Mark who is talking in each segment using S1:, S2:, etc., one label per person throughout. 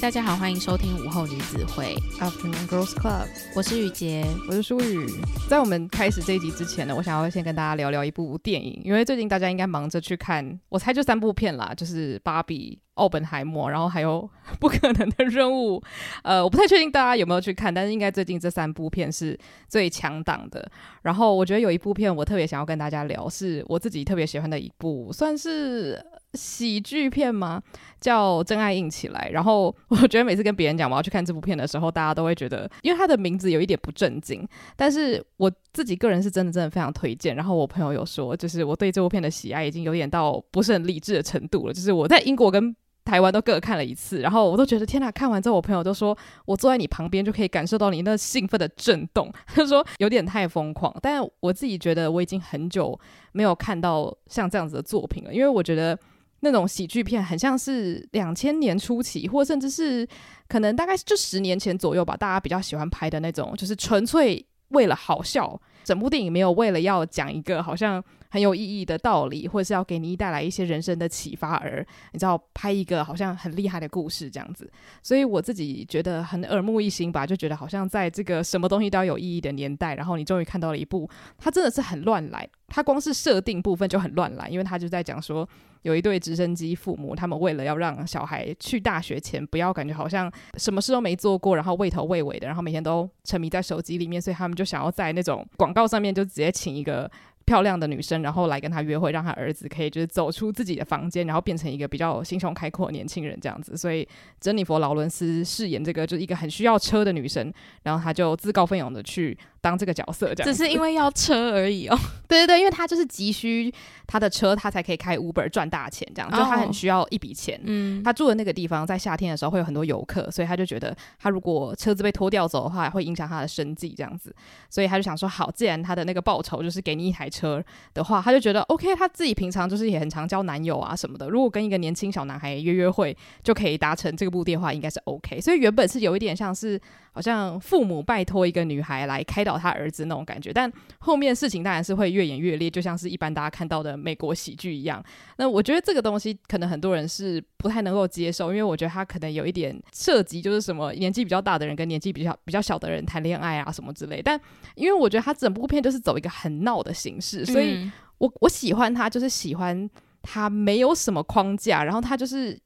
S1: 大家好，欢迎收听午后女子会
S2: Afternoon Girls Club。
S1: 我是雨洁，
S2: 我是舒雨。在我们开始这一集之前呢，我想要先跟大家聊聊一部电影，因为最近大家应该忙着去看，我猜就三部片啦，就是《芭比》、《奥本海默》，然后还有 《不可能的任务》。呃，我不太确定大家有没有去看，但是应该最近这三部片是最强档的。然后我觉得有一部片我特别想要跟大家聊，是我自己特别喜欢的一部，算是。喜剧片吗？叫《真爱硬起来》。然后我觉得每次跟别人讲我要去看这部片的时候，大家都会觉得，因为它的名字有一点不正经。但是我自己个人是真的真的非常推荐。然后我朋友有说，就是我对这部片的喜爱已经有点到不是很理智的程度了。就是我在英国跟台湾都各看了一次，然后我都觉得天哪！看完之后，我朋友都说我坐在你旁边就可以感受到你那兴奋的震动。他说有点太疯狂。但我自己觉得我已经很久没有看到像这样子的作品了，因为我觉得。那种喜剧片很像是两千年初期，或甚至是可能大概就十年前左右吧，大家比较喜欢拍的那种，就是纯粹为了好笑，整部电影没有为了要讲一个好像很有意义的道理，或者是要给你带来一些人生的启发而你知道拍一个好像很厉害的故事这样子。所以我自己觉得很耳目一新吧，就觉得好像在这个什么东西都要有意义的年代，然后你终于看到了一部，它真的是很乱来，它光是设定部分就很乱来，因为它就在讲说。有一对直升机父母，他们为了要让小孩去大学前不要感觉好像什么事都没做过，然后畏头畏尾的，然后每天都沉迷在手机里面，所以他们就想要在那种广告上面就直接请一个漂亮的女生，然后来跟他约会，让他儿子可以就是走出自己的房间，然后变成一个比较心胸开阔的年轻人这样子。所以珍妮佛劳伦斯饰演这个就是一个很需要车的女生，然后她就自告奋勇的去。当这个角色这样，
S1: 只是因为要车而已哦。
S2: 对对对，因为她就是急需她的车，她才可以开 Uber 赚大钱，这样，哦、就她很需要一笔钱。嗯，她住的那个地方在夏天的时候会有很多游客，所以她就觉得她如果车子被拖掉走的话，会影响她的生计这样子。所以她就想说，好，既然她的那个报酬就是给你一台车的话，他就觉得 OK。他自己平常就是也很常交男友啊什么的，如果跟一个年轻小男孩约约会，就可以达成这个目的话，应该是 OK。所以原本是有一点像是。好像父母拜托一个女孩来开导他儿子那种感觉，但后面事情当然是会越演越烈，就像是一般大家看到的美国喜剧一样。那我觉得这个东西可能很多人是不太能够接受，因为我觉得他可能有一点涉及，就是什么年纪比较大的人跟年纪比较比较小的人谈恋爱啊什么之类。但因为我觉得他整部片就是走一个很闹的形式，所以我我喜欢他，就是喜欢他没有什么框架，然后他就是。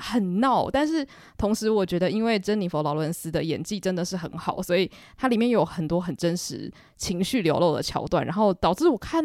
S2: 很闹，但是同时我觉得，因为珍妮佛劳伦斯的演技真的是很好，所以它里面有很多很真实情绪流露的桥段，然后导致我看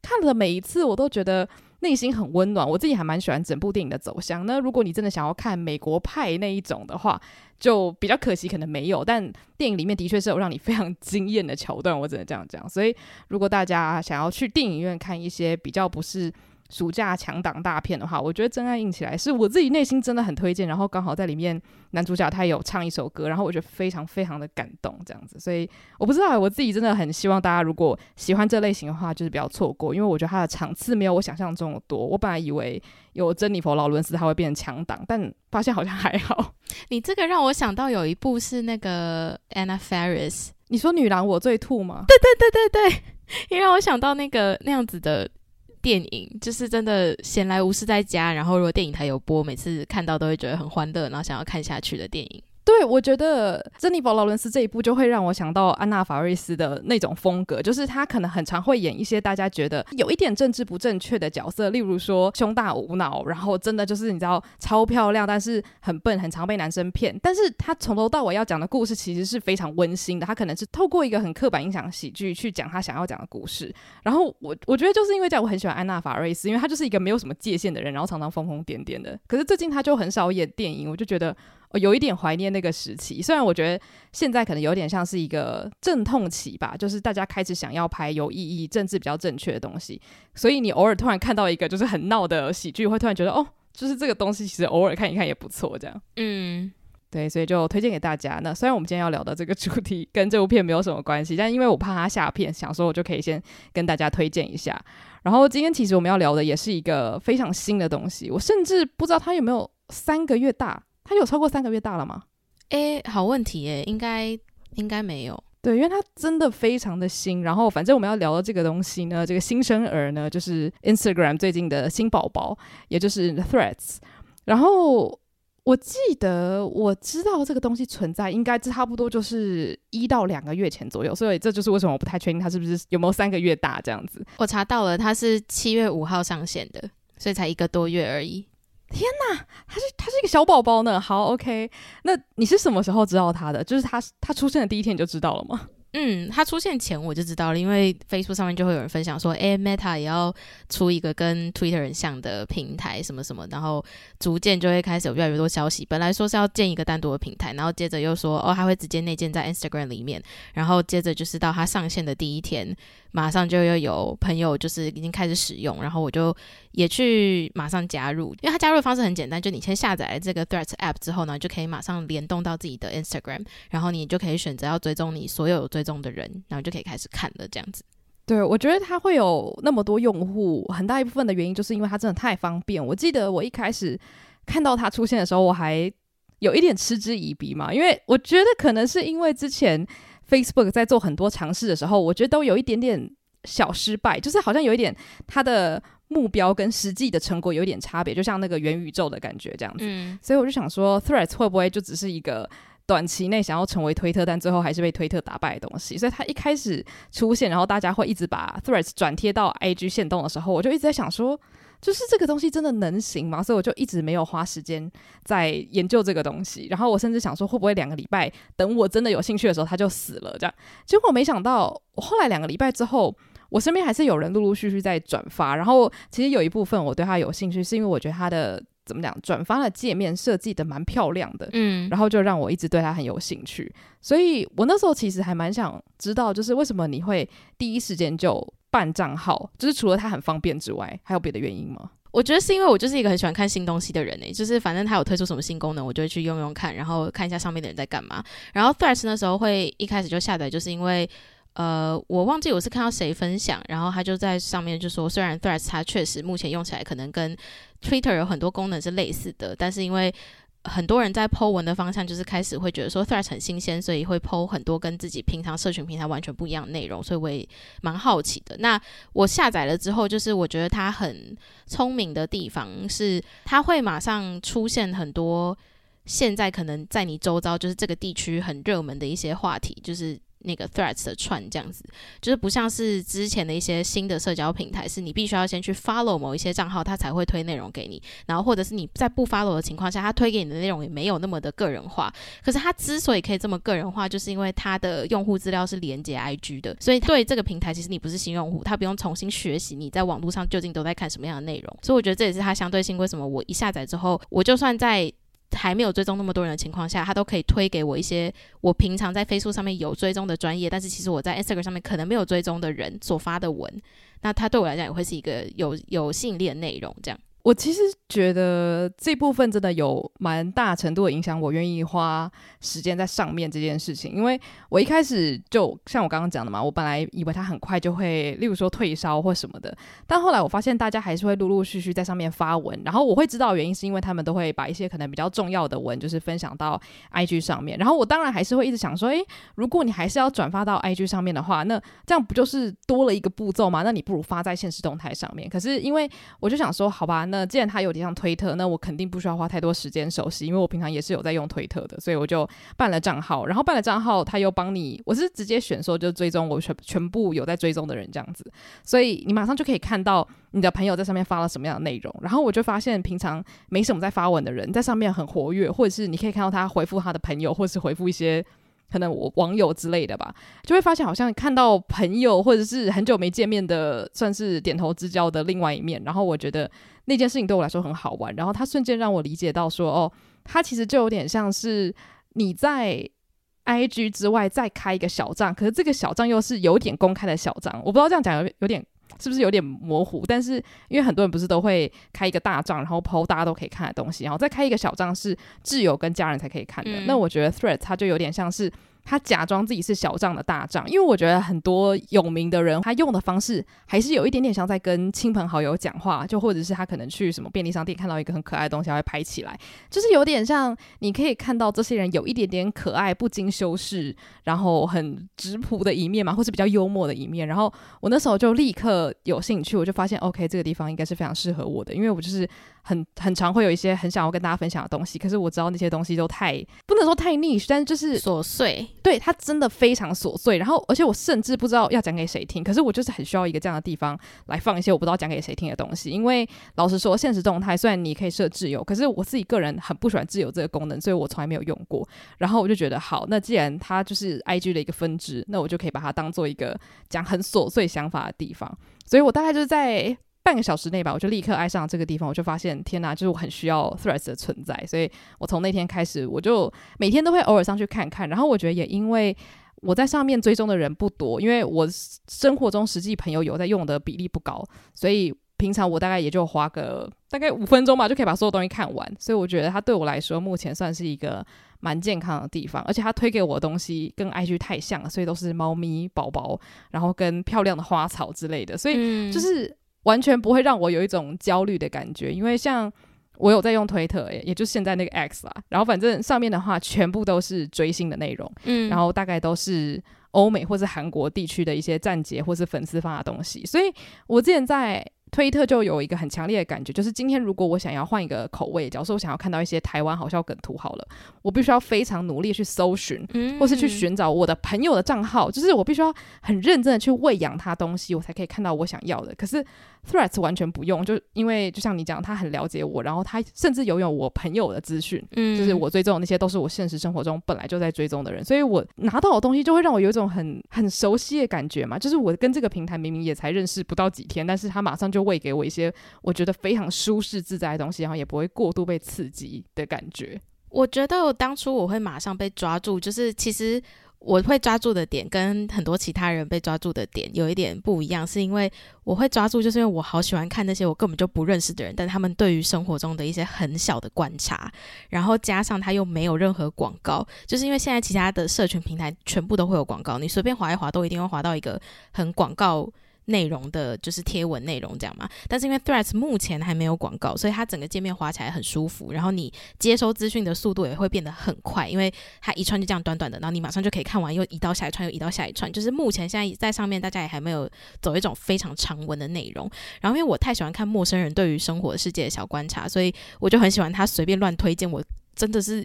S2: 看了每一次，我都觉得内心很温暖。我自己还蛮喜欢整部电影的走向。那如果你真的想要看美国派那一种的话，就比较可惜，可能没有。但电影里面的确是有让你非常惊艳的桥段，我只能这样讲。所以如果大家想要去电影院看一些比较不是。暑假强档大片的话，我觉得《真爱硬起来》是我自己内心真的很推荐。然后刚好在里面男主角他有唱一首歌，然后我觉得非常非常的感动，这样子。所以我不知道，我自己真的很希望大家如果喜欢这类型的话，就是不要错过，因为我觉得它的场次没有我想象中的多。我本来以为有珍妮佛劳伦斯他会变成强档，但发现好像还好。
S1: 你这个让我想到有一部是那个 Anna Faris，
S2: 你说女郎我最吐吗？
S1: 对对对对对，也 让我想到那个那样子的。电影就是真的闲来无事在家，然后如果电影台有播，每次看到都会觉得很欢乐，然后想要看下去的电影。
S2: 对，我觉得珍妮佛劳伦斯这一部就会让我想到安娜法瑞斯的那种风格，就是她可能很常会演一些大家觉得有一点政治不正确的角色，例如说胸大无脑，然后真的就是你知道超漂亮，但是很笨，很常被男生骗。但是她从头到尾要讲的故事其实是非常温馨的，她可能是透过一个很刻板印象喜剧去讲她想要讲的故事。然后我我觉得就是因为这样，我很喜欢安娜法瑞斯，因为她就是一个没有什么界限的人，然后常常疯疯癫癫的。可是最近她就很少演电影，我就觉得。我有一点怀念那个时期，虽然我觉得现在可能有点像是一个阵痛期吧，就是大家开始想要拍有意义、政治比较正确的东西，所以你偶尔突然看到一个就是很闹的喜剧，会突然觉得哦，就是这个东西其实偶尔看一看也不错，这样。
S1: 嗯，
S2: 对，所以就推荐给大家。那虽然我们今天要聊的这个主题跟这部片没有什么关系，但因为我怕它下片，想说我就可以先跟大家推荐一下。然后今天其实我们要聊的也是一个非常新的东西，我甚至不知道它有没有三个月大。它有超过三个月大了吗？
S1: 诶，好问题诶，应该应该没有。
S2: 对，因为它真的非常的新。然后，反正我们要聊的这个东西呢，这个新生儿呢，就是 Instagram 最近的新宝宝，也就是 Threads。然后我记得我知道这个东西存在，应该差不多就是一到两个月前左右。所以这就是为什么我不太确定它是不是有没有三个月大这样子。
S1: 我查到了，它是七月五号上线的，所以才一个多月而已。
S2: 天呐，他是他是一个小宝宝呢。好，OK，那你是什么时候知道他的？就是他他出现的第一天你就知道了吗？
S1: 嗯，他出现前我就知道了，因为 Facebook 上面就会有人分享说，哎，Meta 也要出一个跟 Twitter 很像的平台，什么什么，然后逐渐就会开始有越来越多消息。本来说是要建一个单独的平台，然后接着又说，哦，他会直接内建在 Instagram 里面，然后接着就是到他上线的第一天，马上就又有朋友就是已经开始使用，然后我就也去马上加入，因为它加入的方式很简单，就你先下载这个 Threads App 之后呢，就可以马上联动到自己的 Instagram，然后你就可以选择要追踪你所有追踪的人，然后就可以开始看了，这样子。
S2: 对，我觉得它会有那么多用户，很大一部分的原因就是因为它真的太方便。我记得我一开始看到它出现的时候，我还有一点嗤之以鼻嘛，因为我觉得可能是因为之前 Facebook 在做很多尝试的时候，我觉得都有一点点小失败，就是好像有一点它的目标跟实际的成果有一点差别，就像那个元宇宙的感觉这样子。嗯，所以我就想说，Threads 会不会就只是一个短期内想要成为推特，但最后还是被推特打败的东西。所以它一开始出现，然后大家会一直把 Threads 转贴到 IG 线动的时候，我就一直在想说，就是这个东西真的能行吗？所以我就一直没有花时间在研究这个东西。然后我甚至想说，会不会两个礼拜等我真的有兴趣的时候，它就死了？这样，结果没想到，我后来两个礼拜之后，我身边还是有人陆陆续续在转发。然后其实有一部分我对他有兴趣，是因为我觉得他的。怎么讲？转发的界面设计的蛮漂亮的，嗯，然后就让我一直对他很有兴趣。所以我那时候其实还蛮想知道，就是为什么你会第一时间就办账号？就是除了它很方便之外，还有别的原因吗？
S1: 我觉得是因为我就是一个很喜欢看新东西的人诶、就是反正他有推出什么新功能，我就会去用用看，然后看一下上面的人在干嘛。然后 Threads 那时候会一开始就下载，就是因为。呃，我忘记我是看到谁分享，然后他就在上面就说，虽然 Threads 它确实目前用起来可能跟 Twitter 有很多功能是类似的，但是因为很多人在 Po 文的方向就是开始会觉得说 Threads 很新鲜，所以会 Po 很多跟自己平常社群平台完全不一样的内容，所以我也蛮好奇的。那我下载了之后，就是我觉得它很聪明的地方是，它会马上出现很多现在可能在你周遭就是这个地区很热门的一些话题，就是。那个 Threads 的串这样子，就是不像是之前的一些新的社交平台，是你必须要先去 follow 某一些账号，它才会推内容给你。然后或者是你在不 follow 的情况下，它推给你的内容也没有那么的个人化。可是它之所以可以这么个人化，就是因为它的用户资料是连接 IG 的，所以对这个平台，其实你不是新用户，他不用重新学习你在网络上究竟都在看什么样的内容。所以我觉得这也是它相对性。为什么我一下载之后，我就算在还没有追踪那么多人的情况下，他都可以推给我一些我平常在 Facebook 上面有追踪的专业，但是其实我在 Instagram 上面可能没有追踪的人所发的文，那他对我来讲也会是一个有有吸引力的内容，这样。
S2: 我其实觉得这部分真的有蛮大程度的影响，我愿意花时间在上面这件事情。因为我一开始就像我刚刚讲的嘛，我本来以为它很快就会，例如说退烧或什么的，但后来我发现大家还是会陆陆续续在上面发文，然后我会知道原因是因为他们都会把一些可能比较重要的文就是分享到 IG 上面，然后我当然还是会一直想说，诶，如果你还是要转发到 IG 上面的话，那这样不就是多了一个步骤吗？那你不如发在现实动态上面。可是因为我就想说，好吧。那既然它有点像推特，那我肯定不需要花太多时间熟悉，因为我平常也是有在用推特的，所以我就办了账号。然后办了账号，他又帮你，我是直接选说就追踪我全全部有在追踪的人这样子，所以你马上就可以看到你的朋友在上面发了什么样的内容。然后我就发现平常没什么在发文的人在上面很活跃，或者是你可以看到他回复他的朋友，或是回复一些。可能我网友之类的吧，就会发现好像看到朋友或者是很久没见面的，算是点头之交的另外一面。然后我觉得那件事情对我来说很好玩。然后他瞬间让我理解到说，哦，他其实就有点像是你在 IG 之外再开一个小账，可是这个小账又是有点公开的小账。我不知道这样讲有有点。是不是有点模糊？但是因为很多人不是都会开一个大账，然后 PO 大家都可以看的东西，然后再开一个小账是挚友跟家人才可以看的。嗯、那我觉得 Threads 它就有点像是。他假装自己是小账的大账，因为我觉得很多有名的人，他用的方式还是有一点点像在跟亲朋好友讲话，就或者是他可能去什么便利商店看到一个很可爱的东西，他会拍起来，就是有点像你可以看到这些人有一点点可爱、不经修饰，然后很质朴的一面嘛，或是比较幽默的一面。然后我那时候就立刻有兴趣，我就发现 OK，这个地方应该是非常适合我的，因为我就是。很很常会有一些很想要跟大家分享的东西，可是我知道那些东西都太不能说太 niche，但是就是
S1: 琐碎。
S2: 对，它真的非常琐碎。然后，而且我甚至不知道要讲给谁听，可是我就是很需要一个这样的地方来放一些我不知道讲给谁听的东西。因为老实说，现实动态虽然你可以设挚友，可是我自己个人很不喜欢自由这个功能，所以我从来没有用过。然后我就觉得，好，那既然它就是 IG 的一个分支，那我就可以把它当做一个讲很琐碎想法的地方。所以我大概就是在。半个小时内吧，我就立刻爱上了这个地方。我就发现，天哪，就是我很需要 Threads 的存在。所以我从那天开始，我就每天都会偶尔上去看看。然后我觉得也因为我在上面追踪的人不多，因为我生活中实际朋友有在用的比例不高，所以平常我大概也就花个大概五分钟吧，就可以把所有东西看完。所以我觉得它对我来说目前算是一个蛮健康的地方。而且它推给我的东西跟 IG 太像了，所以都是猫咪宝宝，然后跟漂亮的花草之类的，所以就是。完全不会让我有一种焦虑的感觉，因为像我有在用推特，也就是现在那个 X 啦，然后反正上面的话全部都是追星的内容，嗯，然后大概都是欧美或是韩国地区的一些站姐或是粉丝发的东西，所以我之前在。推特就有一个很强烈的感觉，就是今天如果我想要换一个口味，假如说我想要看到一些台湾好笑梗图好了，我必须要非常努力去搜寻，嗯，或是去寻找我的朋友的账号，就是我必须要很认真的去喂养他东西，我才可以看到我想要的。可是 Threads 完全不用，就因为就像你讲，他很了解我，然后他甚至拥有我朋友的资讯，嗯，就是我追踪的那些都是我现实生活中本来就在追踪的人，所以我拿到的东西就会让我有一种很很熟悉的感觉嘛，就是我跟这个平台明明也才认识不到几天，但是他马上就。喂给我一些我觉得非常舒适自在的东西，然后也不会过度被刺激的感觉。
S1: 我觉得当初我会马上被抓住，就是其实我会抓住的点跟很多其他人被抓住的点有一点不一样，是因为我会抓住，就是因为我好喜欢看那些我根本就不认识的人，但他们对于生活中的一些很小的观察，然后加上他又没有任何广告，就是因为现在其他的社群平台全部都会有广告，你随便划一划都一定会划到一个很广告。内容的就是贴文内容这样嘛，但是因为 Threads 目前还没有广告，所以它整个界面滑起来很舒服，然后你接收资讯的速度也会变得很快，因为它一串就这样短短的，然后你马上就可以看完，又移到下一串，又移到下一串，就是目前现在在上面大家也还没有走一种非常长文的内容。然后因为我太喜欢看陌生人对于生活世界的小观察，所以我就很喜欢他随便乱推荐，我真的是。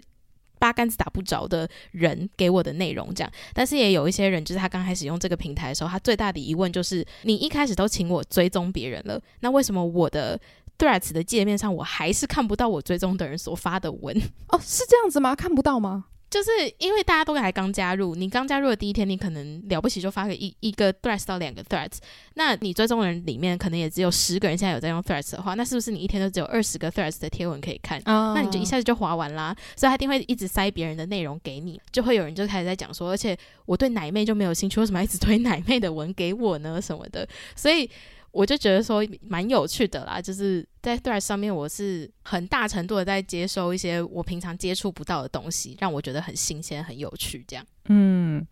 S1: 八竿子打不着的人给我的内容这样，但是也有一些人，就是他刚开始用这个平台的时候，他最大的疑问就是：你一开始都请我追踪别人了，那为什么我的 Threads 的界面上我还是看不到我追踪的人所发的文？
S2: 哦，是这样子吗？看不到吗？
S1: 就是因为大家都还刚加入，你刚加入的第一天，你可能了不起就发个一一个 threads 到两个 threads，那你追踪人里面可能也只有十个人现在有在用 threads 的话，那是不是你一天都只有二十个 threads 的贴文可以看？哦、那你就一下子就划完啦，所以他一定会一直塞别人的内容给你，就会有人就开始在讲说，而且我对奶妹就没有兴趣，为什么一直推奶妹的文给我呢？什么的，所以。我就觉得说蛮有趣的啦，就是在 Threads 上面，我是很大程度的在接收一些我平常接触不到的东西，让我觉得很新鲜、很有趣。这样，
S2: 嗯，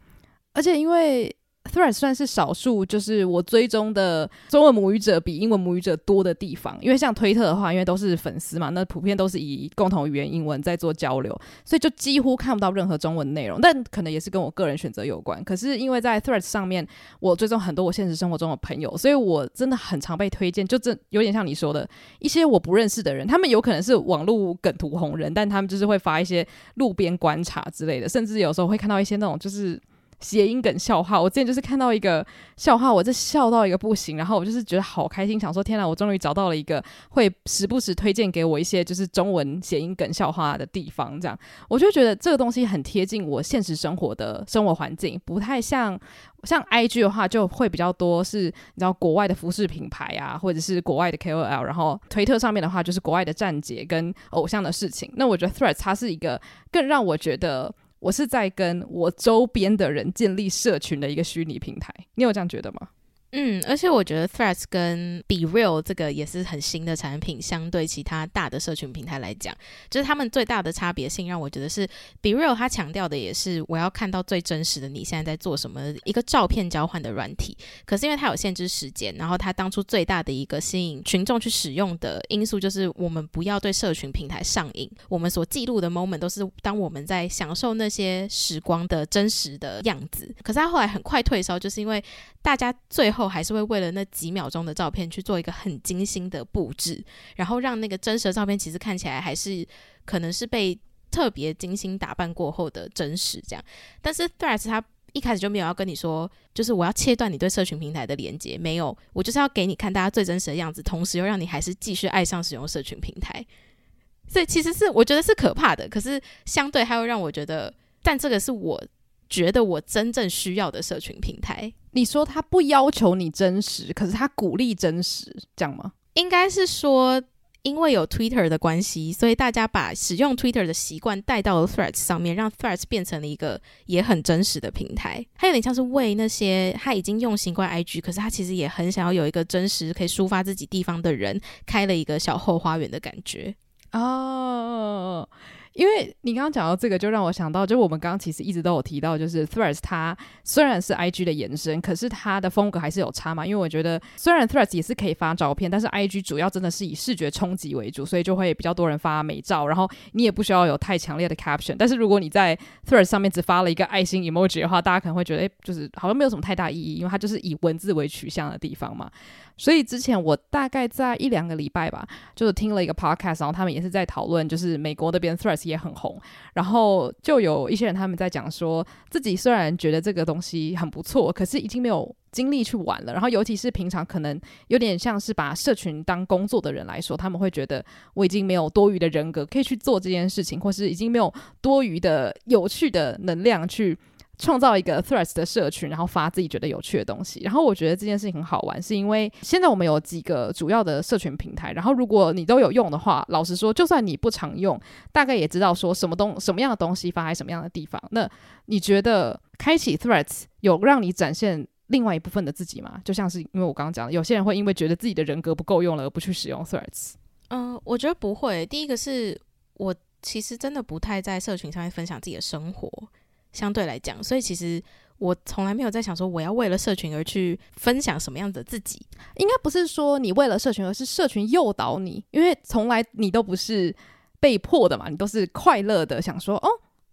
S2: 而且因为 Threads 算是少数，就是我追踪的中文母语者比英文母语者多的地方。因为像推特的话，因为都是粉丝嘛，那普遍都是以共同语言英文在做交流，所以就几乎看不到任何中文内容。但可能也是跟我个人选择有关。可是因为在 Threads 上面，我追踪很多我现实生活中的朋友，所以我真的很常被推荐。就这有点像你说的一些我不认识的人，他们有可能是网络梗图红人，但他们就是会发一些路边观察之类的，甚至有时候会看到一些那种就是。谐音梗笑话，我之前就是看到一个笑话，我这笑到一个不行，然后我就是觉得好开心，想说天哪，我终于找到了一个会时不时推荐给我一些就是中文谐音梗笑话的地方，这样我就觉得这个东西很贴近我现实生活的生活环境，不太像像 IG 的话就会比较多是你知道国外的服饰品牌啊，或者是国外的 KOL，然后推特上面的话就是国外的站姐跟偶像的事情，那我觉得 Threads 它是一个更让我觉得。我是在跟我周边的人建立社群的一个虚拟平台，你有这样觉得吗？
S1: 嗯，而且我觉得 Threads 跟 BeReal 这个也是很新的产品，相对其他大的社群平台来讲，就是他们最大的差别性，让我觉得是 BeReal 它强调的也是我要看到最真实的你现在在做什么，一个照片交换的软体。可是因为它有限制时间，然后它当初最大的一个吸引群众去使用的因素，就是我们不要对社群平台上瘾，我们所记录的 moment 都是当我们在享受那些时光的真实的样子。可是它后来很快退烧，就是因为大家最后。还是会为了那几秒钟的照片去做一个很精心的布置，然后让那个真实的照片其实看起来还是可能是被特别精心打扮过后的真实这样。但是 Threads 它一开始就没有要跟你说，就是我要切断你对社群平台的连接，没有，我就是要给你看大家最真实的样子，同时又让你还是继续爱上使用社群平台。所以其实是我觉得是可怕的，可是相对还会让我觉得，但这个是我。觉得我真正需要的社群平台，
S2: 你说他不要求你真实，可是他鼓励真实，这样吗？
S1: 应该是说，因为有 Twitter 的关系，所以大家把使用 Twitter 的习惯带到了 Threads 上面，让 Threads 变成了一个也很真实的平台。它有点像是为那些他已经用习惯 IG，可是他其实也很想要有一个真实可以抒发自己地方的人，开了一个小后花园的感觉
S2: 哦。Oh. 因为你刚刚讲到这个，就让我想到，就我们刚刚其实一直都有提到，就是 Threads 它虽然是 IG 的延伸，可是它的风格还是有差嘛。因为我觉得虽然 Threads 也是可以发照片，但是 IG 主要真的是以视觉冲击为主，所以就会比较多人发美照，然后你也不需要有太强烈的 caption。但是如果你在 Threads 上面只发了一个爱心 emoji 的话，大家可能会觉得，诶，就是好像没有什么太大意义，因为它就是以文字为取向的地方嘛。所以之前我大概在一两个礼拜吧，就是听了一个 podcast，然后他们也是在讨论，就是美国那边 Threads 也很红，然后就有一些人他们在讲说，自己虽然觉得这个东西很不错，可是已经没有精力去玩了。然后尤其是平常可能有点像是把社群当工作的人来说，他们会觉得我已经没有多余的人格可以去做这件事情，或是已经没有多余的有趣的能量去。创造一个 Threads 的社群，然后发自己觉得有趣的东西。然后我觉得这件事情很好玩，是因为现在我们有几个主要的社群平台。然后如果你都有用的话，老实说，就算你不常用，大概也知道说什么东什么样的东西发在什么样的地方。那你觉得开启 Threads 有让你展现另外一部分的自己吗？就像是因为我刚刚讲的，有些人会因为觉得自己的人格不够用了而不去使用 Threads。
S1: 嗯，我觉得不会。第一个是我其实真的不太在社群上面分享自己的生活。相对来讲，所以其实我从来没有在想说我要为了社群而去分享什么样的自己。
S2: 应该不是说你为了社群，而是社群诱导你。因为从来你都不是被迫的嘛，你都是快乐的想说，哦，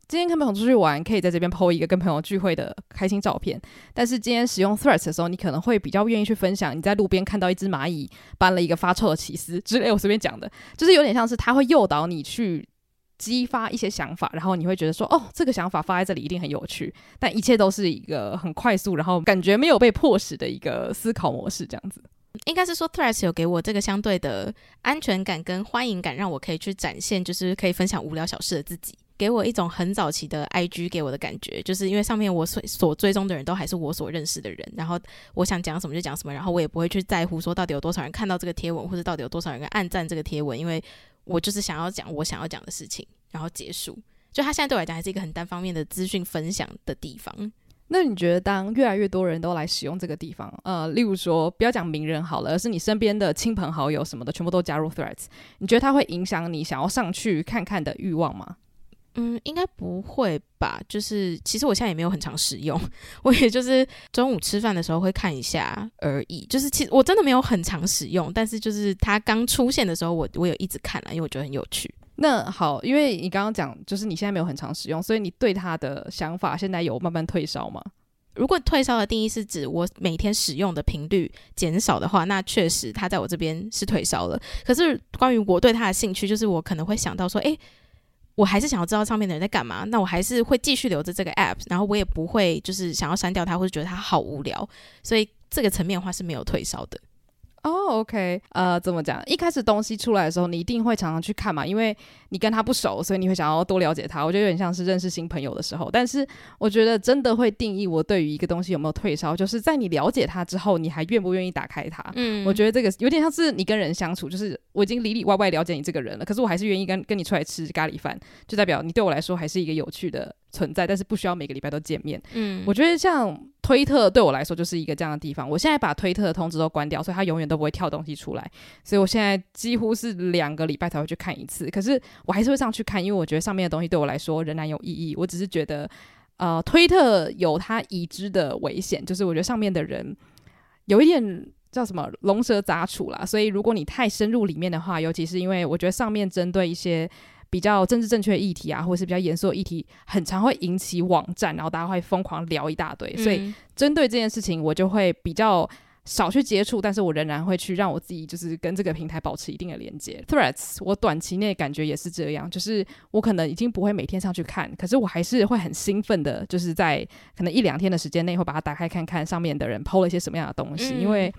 S2: 今天跟朋友出去玩，可以在这边 po 一个跟朋友聚会的开心照片。但是今天使用 Threads 的时候，你可能会比较愿意去分享你在路边看到一只蚂蚁搬了一个发臭的起司之类。我随便讲的，就是有点像是它会诱导你去。激发一些想法，然后你会觉得说，哦，这个想法发在这里一定很有趣。但一切都是一个很快速，然后感觉没有被迫使的一个思考模式，这样子。
S1: 应该是说，Threads 有给我这个相对的安全感跟欢迎感，让我可以去展现，就是可以分享无聊小事的自己，给我一种很早期的 IG 给我的感觉，就是因为上面我所所追踪的人都还是我所认识的人，然后我想讲什么就讲什么，然后我也不会去在乎说到底有多少人看到这个贴文，或者到底有多少人按赞这个贴文，因为。我就是想要讲我想要讲的事情，然后结束。就他现在对我来讲还是一个很单方面的资讯分享的地方。
S2: 那你觉得，当越来越多人都来使用这个地方，呃，例如说不要讲名人好了，而是你身边的亲朋好友什么的，全部都加入 Threads，你觉得它会影响你想要上去看看的欲望吗？
S1: 嗯，应该不会吧？就是其实我现在也没有很常使用，我也就是中午吃饭的时候会看一下而已。就是其实我真的没有很常使用，但是就是它刚出现的时候我，我我有一直看了，因为我觉得很有趣。
S2: 那好，因为你刚刚讲就是你现在没有很常使用，所以你对它的想法现在有慢慢退烧吗？
S1: 如果退烧的定义是指我每天使用的频率减少的话，那确实它在我这边是退烧了。可是关于我对它的兴趣，就是我可能会想到说，诶。我还是想要知道上面的人在干嘛，那我还是会继续留着这个 app，然后我也不会就是想要删掉它，或者觉得它好无聊，所以这个层面的话是没有退烧的。
S2: 哦、oh，OK，呃，怎么讲？一开始东西出来的时候，你一定会常常去看嘛，因为你跟他不熟，所以你会想要多了解他。我觉得有点像是认识新朋友的时候。但是我觉得真的会定义我对于一个东西有没有退烧，就是在你了解他之后，你还愿不愿意打开它。嗯，我觉得这个有点像是你跟人相处，就是我已经里里外外了解你这个人了，可是我还是愿意跟跟你出来吃咖喱饭，就代表你对我来说还是一个有趣的存在，但是不需要每个礼拜都见面。嗯，我觉得像推特对我来说就是一个这样的地方。我现在把推特的通知都关掉，所以它永远都不会跳东西出来。所以我现在几乎是两个礼拜才会去看一次。可是我还是会上去看，因为我觉得上面的东西对我来说仍然有意义。我只是觉得，呃，推特有它已知的危险，就是我觉得上面的人有一点叫什么龙蛇杂处啦。所以如果你太深入里面的话，尤其是因为我觉得上面针对一些。比较政治正确的议题啊，或者是比较严肃的议题，很常会引起网站，然后大家会疯狂聊一大堆。嗯、所以针对这件事情，我就会比较少去接触，但是我仍然会去让我自己就是跟这个平台保持一定的连接。Threads，我短期内感觉也是这样，就是我可能已经不会每天上去看，可是我还是会很兴奋的，就是在可能一两天的时间内会把它打开看看上面的人 PO 了一些什么样的东西，嗯、因为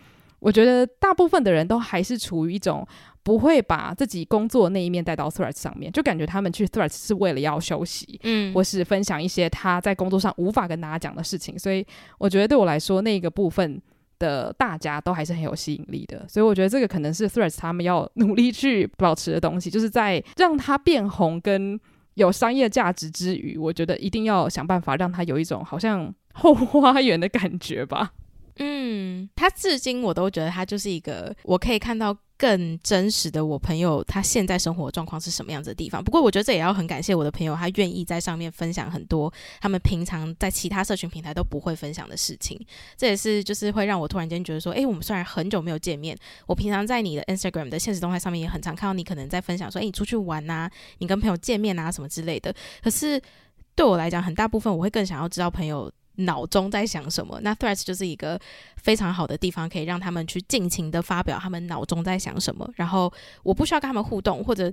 S2: 我觉得大部分的人都还是处于一种。不会把自己工作那一面带到 Threads 上面，就感觉他们去 Threads 是为了要休息，嗯，或是分享一些他在工作上无法跟大家讲的事情。所以我觉得对我来说，那个部分的大家都还是很有吸引力的。所以我觉得这个可能是 Threads 他们要努力去保持的东西，就是在让它变红跟有商业价值之余，我觉得一定要想办法让它有一种好像后花园的感觉吧。
S1: 嗯，他至今我都觉得他就是一个我可以看到更真实的我朋友他现在生活状况是什么样子的地方。不过我觉得这也要很感谢我的朋友，他愿意在上面分享很多他们平常在其他社群平台都不会分享的事情。这也是就是会让我突然间觉得说，诶，我们虽然很久没有见面，我平常在你的 Instagram 的现实动态上面也很常看到你可能在分享说，诶，你出去玩啊，你跟朋友见面啊什么之类的。可是对我来讲，很大部分我会更想要知道朋友。脑中在想什么？那 Threads 就是一个非常好的地方，可以让他们去尽情的发表他们脑中在想什么。然后我不需要跟他们互动，或者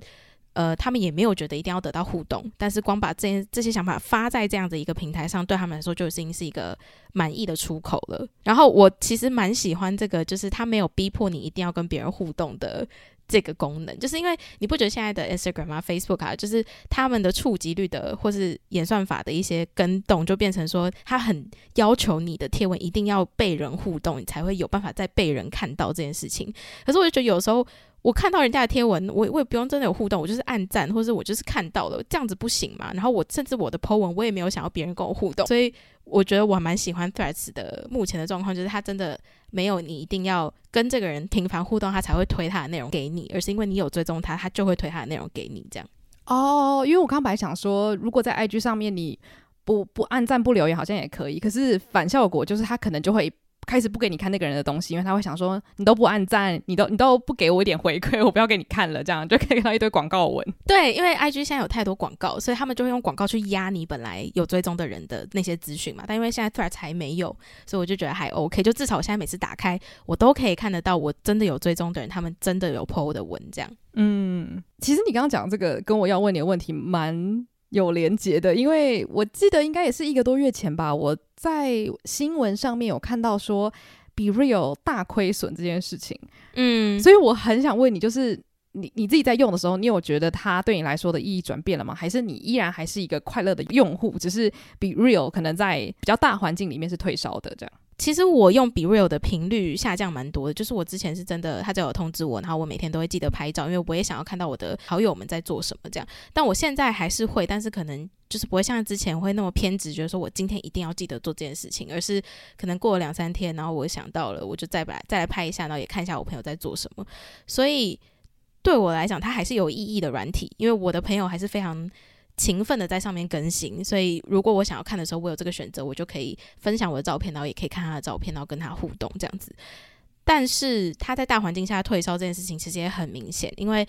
S1: 呃，他们也没有觉得一定要得到互动。但是光把这这些想法发在这样的一个平台上，对他们来说就已经是一个满意的出口了。然后我其实蛮喜欢这个，就是他没有逼迫你一定要跟别人互动的。这个功能，就是因为你不觉得现在的 Instagram 啊、Facebook 啊，就是他们的触及率的或是演算法的一些更动，就变成说，它很要求你的贴文一定要被人互动，你才会有办法再被人看到这件事情。可是我就觉得有时候。我看到人家的贴文，我我也不用真的有互动，我就是按赞，或者我就是看到了，这样子不行嘛？然后我甚至我的 po 文，我也没有想要别人跟我互动，所以我觉得我蛮喜欢 Threads 的目前的状况，就是他真的没有你一定要跟这个人频繁互动，他才会推他的内容给你，而是因为你有追踪他，他就会推他的内容给你这样。
S2: 哦，因为我刚本来想说，如果在 IG 上面你不不按赞不留言，好像也可以，可是反效果就是他可能就会。开始不给你看那个人的东西，因为他会想说你都不按赞，你都你都不给我一点回馈，我不要给你看了，这样就可以看到一堆广告文。
S1: 对，因为 IG 现在有太多广告，所以他们就会用广告去压你本来有追踪的人的那些资讯嘛。但因为现在 Threads 还没有，所以我就觉得还 OK，就至少我现在每次打开，我都可以看得到我真的有追踪的人，他们真的有 PO 的文这样。
S2: 嗯，其实你刚刚讲这个跟我要问你的问题蛮有连结的，因为我记得应该也是一个多月前吧，我在新闻上面有看到说 BeReal 大亏损这件事情，嗯，所以我很想问你，就是你你自己在用的时候，你有觉得它对你来说的意义转变了吗？还是你依然还是一个快乐的用户，只是 BeReal 可能在比较大环境里面是退烧的这样？
S1: 其实我用 BeReal 的频率下降蛮多的，就是我之前是真的，他只要有通知我，然后我每天都会记得拍照，因为我也想要看到我的好友们在做什么这样。但我现在还是会，但是可能就是不会像之前会那么偏执，觉得说我今天一定要记得做这件事情，而是可能过了两三天，然后我想到了，我就再来再来拍一下，然后也看一下我朋友在做什么。所以对我来讲，它还是有意义的软体，因为我的朋友还是非常。勤奋的在上面更新，所以如果我想要看的时候，我有这个选择，我就可以分享我的照片，然后也可以看他的照片，然后跟他互动这样子。但是他在大环境下退烧这件事情，其实也很明显，因为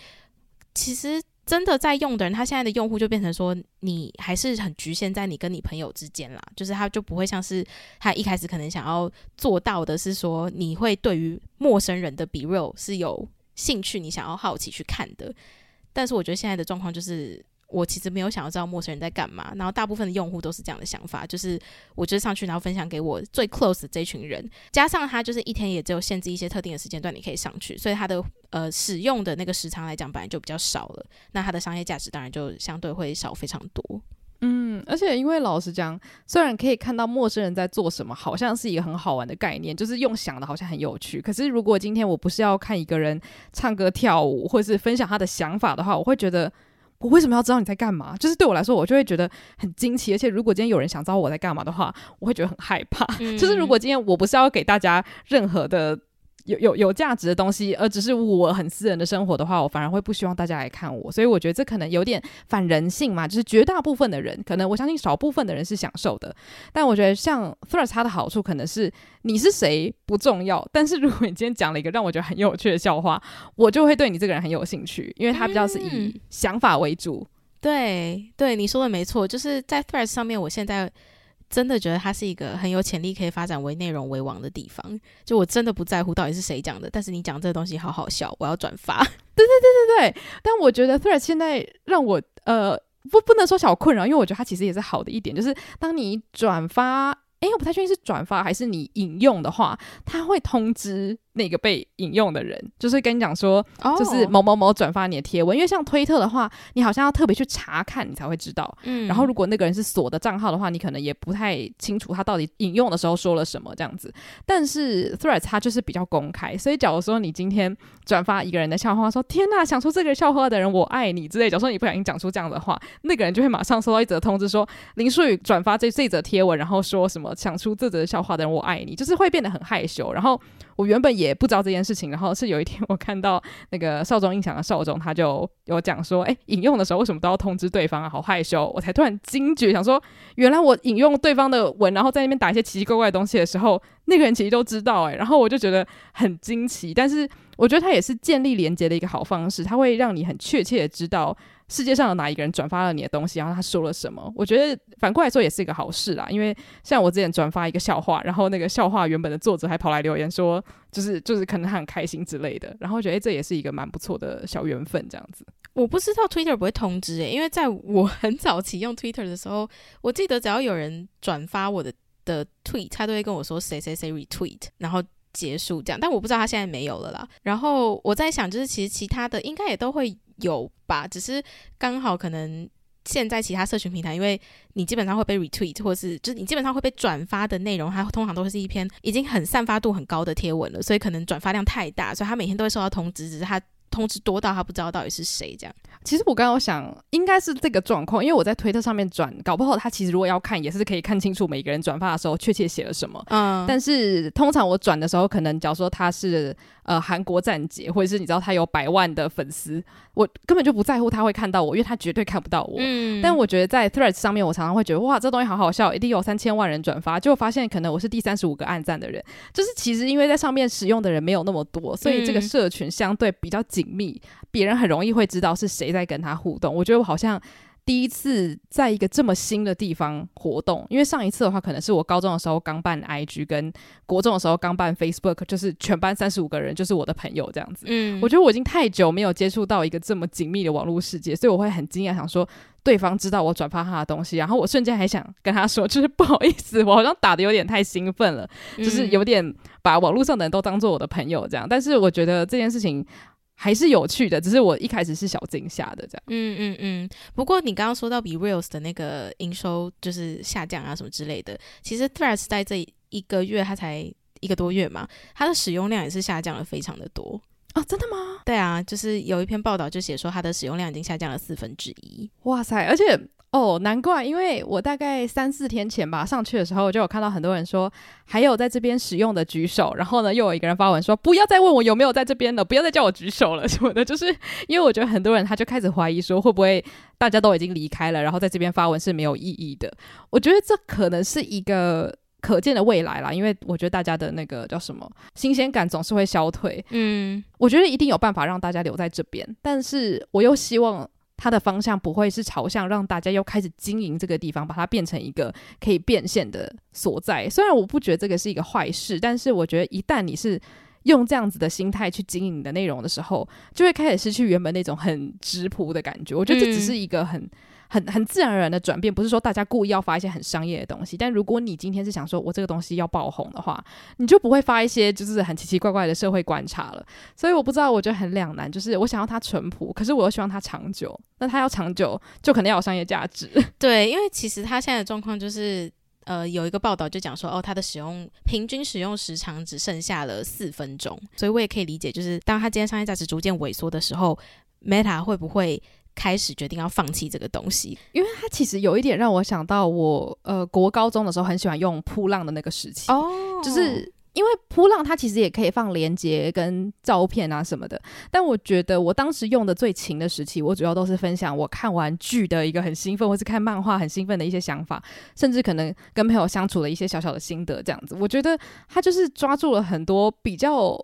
S1: 其实真的在用的人，他现在的用户就变成说，你还是很局限在你跟你朋友之间啦，就是他就不会像是他一开始可能想要做到的是说，你会对于陌生人的 BeReal 是有兴趣，你想要好奇去看的。但是我觉得现在的状况就是。我其实没有想要知道陌生人在干嘛，然后大部分的用户都是这样的想法，就是我就上去，然后分享给我最 close 的这群人，加上他就是一天也只有限制一些特定的时间段你可以上去，所以他的呃使用的那个时长来讲本来就比较少了，那它的商业价值当然就相对会少非常多。
S2: 嗯，而且因为老实讲，虽然可以看到陌生人在做什么，好像是一个很好玩的概念，就是用想的好像很有趣，可是如果今天我不是要看一个人唱歌跳舞，或是分享他的想法的话，我会觉得。我为什么要知道你在干嘛？就是对我来说，我就会觉得很惊奇。而且，如果今天有人想知道我在干嘛的话，我会觉得很害怕。嗯、就是如果今天我不是要给大家任何的。有有有价值的东西，而只是我很私人的生活的话，我反而会不希望大家来看我。所以我觉得这可能有点反人性嘛，就是绝大部分的人，可能我相信少部分的人是享受的。但我觉得像 Threads 它的好处可能是你是谁不重要，但是如果你今天讲了一个让我觉得很有趣的笑话，我就会对你这个人很有兴趣，因为它比较是以想法为主。
S1: 嗯、对对，你说的没错，就是在 Threads 上面，我现在。真的觉得它是一个很有潜力可以发展为内容为王的地方。就我真的不在乎到底是谁讲的，但是你讲这个东西好好笑，我要转发。
S2: 对对对对对。但我觉得 Thread 现在让我呃不不能说小困扰，因为我觉得它其实也是好的一点，就是当你转发，哎，我不太确定是转发还是你引用的话，它会通知。那个被引用的人，就是跟你讲说，就是某某某转发你的贴文，oh. 因为像推特的话，你好像要特别去查看，你才会知道。嗯，然后如果那个人是锁的账号的话，你可能也不太清楚他到底引用的时候说了什么这样子。但是 Threads 它就是比较公开，所以假如说你今天转发一个人的笑话，说天呐，想出这个笑话的人我爱你之类，假如说你不小心讲出这样的话，那个人就会马上收到一则通知说林书宇转发这这则贴文，然后说什么想出这则笑话的人我爱你，就是会变得很害羞。然后我原本也不知道这件事情，然后是有一天我看到那个少中印象的少中，他就有讲说，哎，引用的时候为什么都要通知对方啊？好害羞！我才突然惊觉，想说，原来我引用对方的文，然后在那边打一些奇奇怪怪的东西的时候，那个人其实都知道，哎，然后我就觉得很惊奇。但是我觉得他也是建立连接的一个好方式，他会让你很确切的知道。世界上有哪一个人转发了你的东西，然后他说了什么？我觉得反过来说也是一个好事啦。因为像我之前转发一个笑话，然后那个笑话原本的作者还跑来留言说，就是就是可能他很开心之类的。然后觉得、这也是一个蛮不错的小缘分，这样子。
S1: 我不知道 Twitter 不会通知诶、因为在我很早期用 Twitter 的时候，我记得只要有人转发我的的 tweet，他都会跟我说谁谁谁 retweet，然后结束这样。但我不知道他现在没有了啦。然后我在想，就是其实其他的应该也都会。有吧，只是刚好可能现在其他社群平台，因为你基本上会被 retweet，或是就是你基本上会被转发的内容，它通常都是一篇已经很散发度很高的贴文了，所以可能转发量太大，所以他每天都会收到通知，只是他通知多到他不知道到底是谁这样。
S2: 其实我刚刚想应该是这个状况，因为我在推特上面转，搞不好他其实如果要看，也是可以看清楚每个人转发的时候确切写了什么。嗯，但是通常我转的时候，可能假如说他是。呃，韩国站姐，或者是你知道他有百万的粉丝，我根本就不在乎他会看到我，因为他绝对看不到我。嗯。但我觉得在 Threads 上面，我常常会觉得哇，这东西好好笑，一定有三千万人转发，结果发现可能我是第三十五个按赞的人。就是其实因为在上面使用的人没有那么多，所以这个社群相对比较紧密，别人很容易会知道是谁在跟他互动。我觉得我好像。第一次在一个这么新的地方活动，因为上一次的话，可能是我高中的时候刚办 IG，跟国中的时候刚办 Facebook，就是全班三十五个人，就是我的朋友这样子。嗯，我觉得我已经太久没有接触到一个这么紧密的网络世界，所以我会很惊讶，想说对方知道我转发他的东西，然后我瞬间还想跟他说，就是不好意思，我好像打的有点太兴奋了，就是有点把网络上的人都当做我的朋友这样。但是我觉得这件事情。还是有趣的，只是我一开始是小惊吓的这样。
S1: 嗯嗯嗯。不过你刚刚说到 BeReals 的那个营收就是下降啊什么之类的，其实 Threads 在这一个月它才一个多月嘛，它的使用量也是下降了非常的多
S2: 啊。真的吗？
S1: 对啊，就是有一篇报道就写说它的使用量已经下降了四分之一。
S2: 哇塞！而且哦，难怪，因为我大概三四天前吧上去的时候，就有看到很多人说还有在这边使用的举手，然后呢，又有一个人发文说不要再问我有没有在这边了，不要再叫我举手了什么的，就是因为我觉得很多人他就开始怀疑说会不会大家都已经离开了，然后在这边发文是没有意义的。我觉得这可能是一个可见的未来啦，因为我觉得大家的那个叫什么新鲜感总是会消退。嗯，我觉得一定有办法让大家留在这边，但是我又希望。它的方向不会是朝向让大家又开始经营这个地方，把它变成一个可以变现的所在。虽然我不觉得这个是一个坏事，但是我觉得一旦你是用这样子的心态去经营你的内容的时候，就会开始失去原本那种很质朴的感觉。我觉得这只是一个很。嗯很很自然而然的转变，不是说大家故意要发一些很商业的东西。但如果你今天是想说我这个东西要爆红的话，你就不会发一些就是很奇奇怪怪的社会观察了。所以我不知道，我觉得很两难，就是我想要它淳朴，可是我又希望它长久。那它要长久，就肯定要有商业价值。
S1: 对，因为其实它现在的状况就是，呃，有一个报道就讲说，哦，它的使用平均使用时长只剩下了四分钟。所以我也可以理解，就是当它今天商业价值逐渐萎缩的时候，Meta 会不会？开始决定要放弃这个东西，
S2: 因为它其实有一点让我想到我呃国高中的时候很喜欢用扑浪的那个时期哦，就是因为扑浪它其实也可以放连接跟照片啊什么的，但我觉得我当时用的最勤的时期，我主要都是分享我看完剧的一个很兴奋，或是看漫画很兴奋的一些想法，甚至可能跟朋友相处的一些小小的心得这样子。我觉得它就是抓住了很多比较。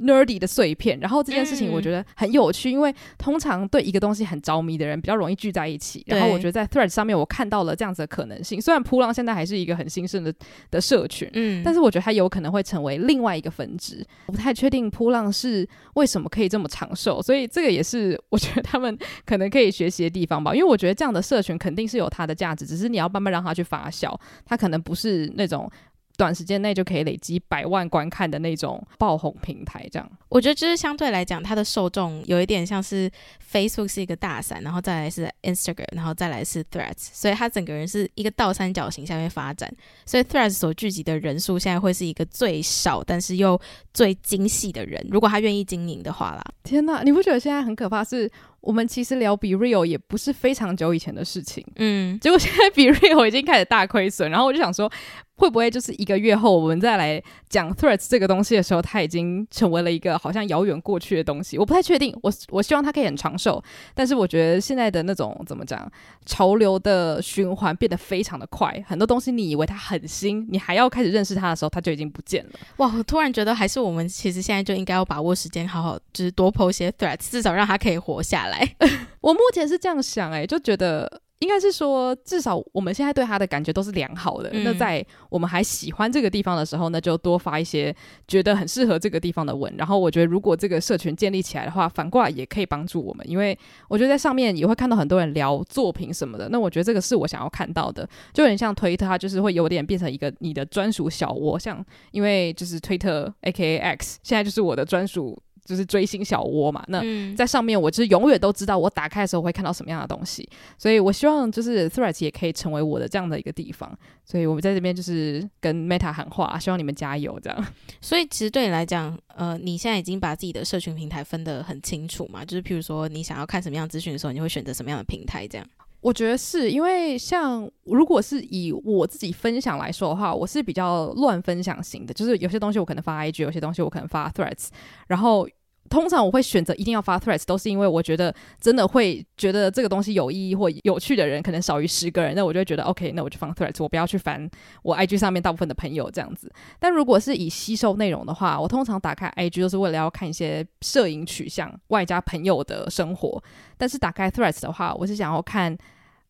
S2: Nerdy 的碎片，然后这件事情我觉得很有趣，嗯、因为通常对一个东西很着迷的人比较容易聚在一起。然后我觉得在 Threads 上面我看到了这样子的可能性。虽然扑浪现在还是一个很兴盛的的社群，嗯，但是我觉得它有可能会成为另外一个分支。我不太确定扑浪是为什么可以这么长寿，所以这个也是我觉得他们可能可以学习的地方吧。因为我觉得这样的社群肯定是有它的价值，只是你要慢慢让它去发酵。它可能不是那种。短时间内就可以累积百万观看的那种爆红平台，这样
S1: 我觉得就是相对来讲，它的受众有一点像是 Facebook 是一个大伞，然后再来是 Instagram，然后再来是 Threads，所以它整个人是一个倒三角形下面发展，所以 Threads 所聚集的人数现在会是一个最少，但是又最精细的人，如果他愿意经营的话啦。
S2: 天哪，你不觉得现在很可怕是？我们其实聊 BeReal 也不是非常久以前的事情，嗯，结果现在 BeReal 已经开始大亏损，然后我就想说，会不会就是一个月后我们再来讲 threats 这个东西的时候，它已经成为了一个好像遥远过去的东西？我不太确定，我我希望它可以很长寿，但是我觉得现在的那种怎么讲，潮流的循环变得非常的快，很多东西你以为它很新，你还要开始认识它的时候，它就已经不见了。
S1: 哇，我突然觉得还是我们其实现在就应该要把握时间，好好就是多 po 些 threats，至少让它可以活下来。来，
S2: 我目前是这样想，哎，就觉得应该是说，至少我们现在对他的感觉都是良好的。嗯、那在我们还喜欢这个地方的时候呢，就多发一些觉得很适合这个地方的文。然后我觉得，如果这个社群建立起来的话，反过来也可以帮助我们，因为我觉得在上面也会看到很多人聊作品什么的。那我觉得这个是我想要看到的，就有点像推特，它就是会有点变成一个你的专属小窝，像因为就是推特 AKA X，现在就是我的专属。就是追星小窝嘛，那在上面我就是永远都知道我打开的时候会看到什么样的东西，所以我希望就是 Threads 也可以成为我的这样的一个地方，所以我们在这边就是跟 Meta 喊话，希望你们加油这样。
S1: 所以其实对你来讲，呃，你现在已经把自己的社群平台分得很清楚嘛，就是譬如说你想要看什么样资讯的时候，你会选择什么样的平台这样？
S2: 我觉得是因为像如果是以我自己分享来说的话，我是比较乱分享型的，就是有些东西我可能发 IG，有些东西我可能发 Threads，然后。通常我会选择一定要发 Threads，都是因为我觉得真的会觉得这个东西有意义或有趣的人可能少于十个人，那我就会觉得 OK，那我就放 Threads，我不要去烦我 IG 上面大部分的朋友这样子。但如果是以吸收内容的话，我通常打开 IG 都是为了要看一些摄影取向外加朋友的生活，但是打开 Threads 的话，我是想要看。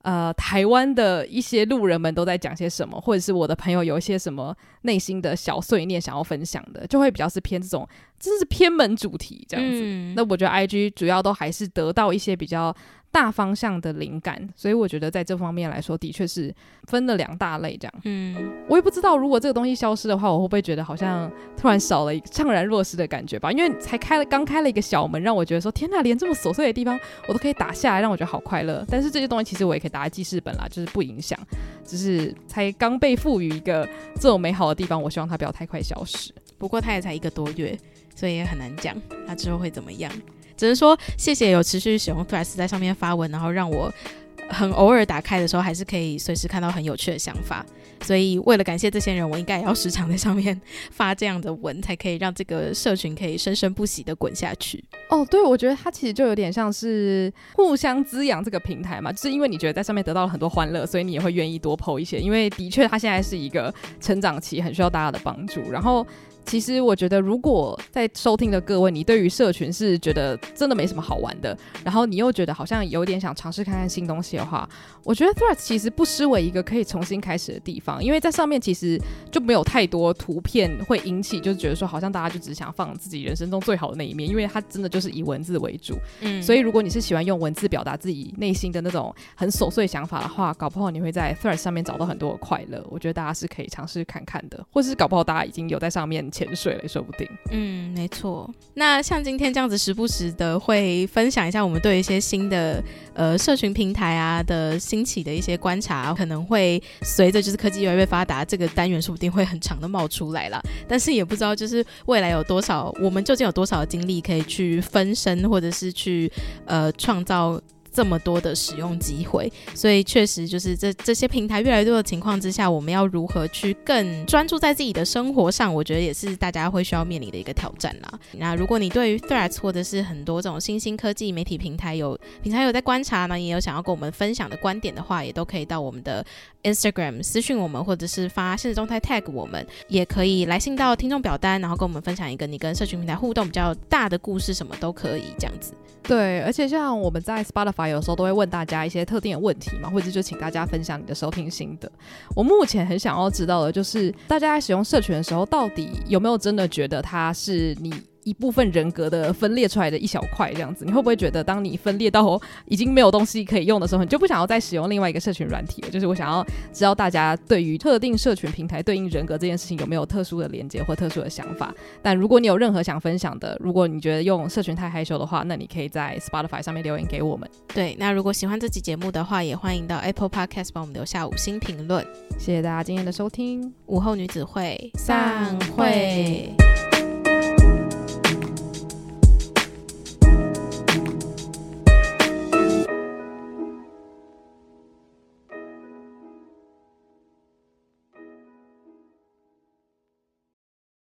S2: 呃，台湾的一些路人们都在讲些什么，或者是我的朋友有一些什么内心的小碎念想要分享的，就会比较是偏这种，真是偏门主题这样子。嗯。那我觉得 IG 主要都还是得到一些比较。大方向的灵感，所以我觉得在这方面来说，的确是分了两大类这样。嗯，我也不知道如果这个东西消失的话，我会不会觉得好像突然少了一个怅然若失的感觉吧？因为才开了刚开了一个小门，让我觉得说天哪，连这么琐碎的地方我都可以打下来，让我觉得好快乐。但是这些东西其实我也可以打在记事本啦，就是不影响。只是才刚被赋予一个这种美好的地方，我希望它不要太快消失。
S1: 不过它也才一个多月，所以也很难讲它之后会怎么样。只能说谢谢有持续使用 Threads 在上面发文，然后让我很偶尔打开的时候，还是可以随时看到很有趣的想法。所以为了感谢这些人，我应该也要时常在上面发这样的文，才可以让这个社群可以生生不息的滚下去。
S2: 哦，对，我觉得它其实就有点像是互相滋养这个平台嘛，就是因为你觉得在上面得到了很多欢乐，所以你也会愿意多 po 一些。因为的确，它现在是一个成长期，很需要大家的帮助。然后。其实我觉得，如果在收听的各位，你对于社群是觉得真的没什么好玩的，然后你又觉得好像有点想尝试看看新东西的话，我觉得 Threads 其实不失为一个可以重新开始的地方，因为在上面其实就没有太多图片会引起，就是觉得说好像大家就只想放自己人生中最好的那一面，因为它真的就是以文字为主。嗯，所以如果你是喜欢用文字表达自己内心的那种很琐碎想法的话，搞不好你会在 Threads 上面找到很多的快乐。我觉得大家是可以尝试看看的，或是搞不好大家已经有在上面。潜水了也说不定。
S1: 嗯，没错。那像今天这样子，时不时的会分享一下我们对一些新的呃社群平台啊的兴起的一些观察，可能会随着就是科技越来越发达，这个单元说不定会很长的冒出来了。但是也不知道就是未来有多少，我们究竟有多少精力可以去分身，或者是去呃创造。这么多的使用机会，所以确实就是这这些平台越来越多的情况之下，我们要如何去更专注在自己的生活上，我觉得也是大家会需要面临的一个挑战啦。那如果你对于 Threads 或者是很多这种新兴科技媒体平台有平台有在观察呢，也有想要跟我们分享的观点的话，也都可以到我们的 Instagram 私讯我们，或者是发现实动态 tag 我们，也可以来信到听众表单，然后跟我们分享一个你跟社群平台互动比较大的故事，什么都可以这样子。
S2: 对，而且像我们在 Spotify 有时候都会问大家一些特定的问题嘛，或者就请大家分享你的收听心得。我目前很想要知道的就是，大家在使用社群的时候，到底有没有真的觉得它是你一部分人格的分裂出来的一小块这样子，你会不会觉得，当你分裂到已经没有东西可以用的时候，你就不想要再使用另外一个社群软体了？就是我想要知道大家对于特定社群平台对应人格这件事情有没有特殊的连接或特殊的想法？但如果你有任何想分享的，如果你觉得用社群太害羞的话，那你可以在 Spotify 上面留言给我们。
S1: 对，那如果喜欢这期节目的话，也欢迎到 Apple Podcast 帮我们留下五星评论。
S2: 谢谢大家今天的收听，
S1: 午后女子会散会。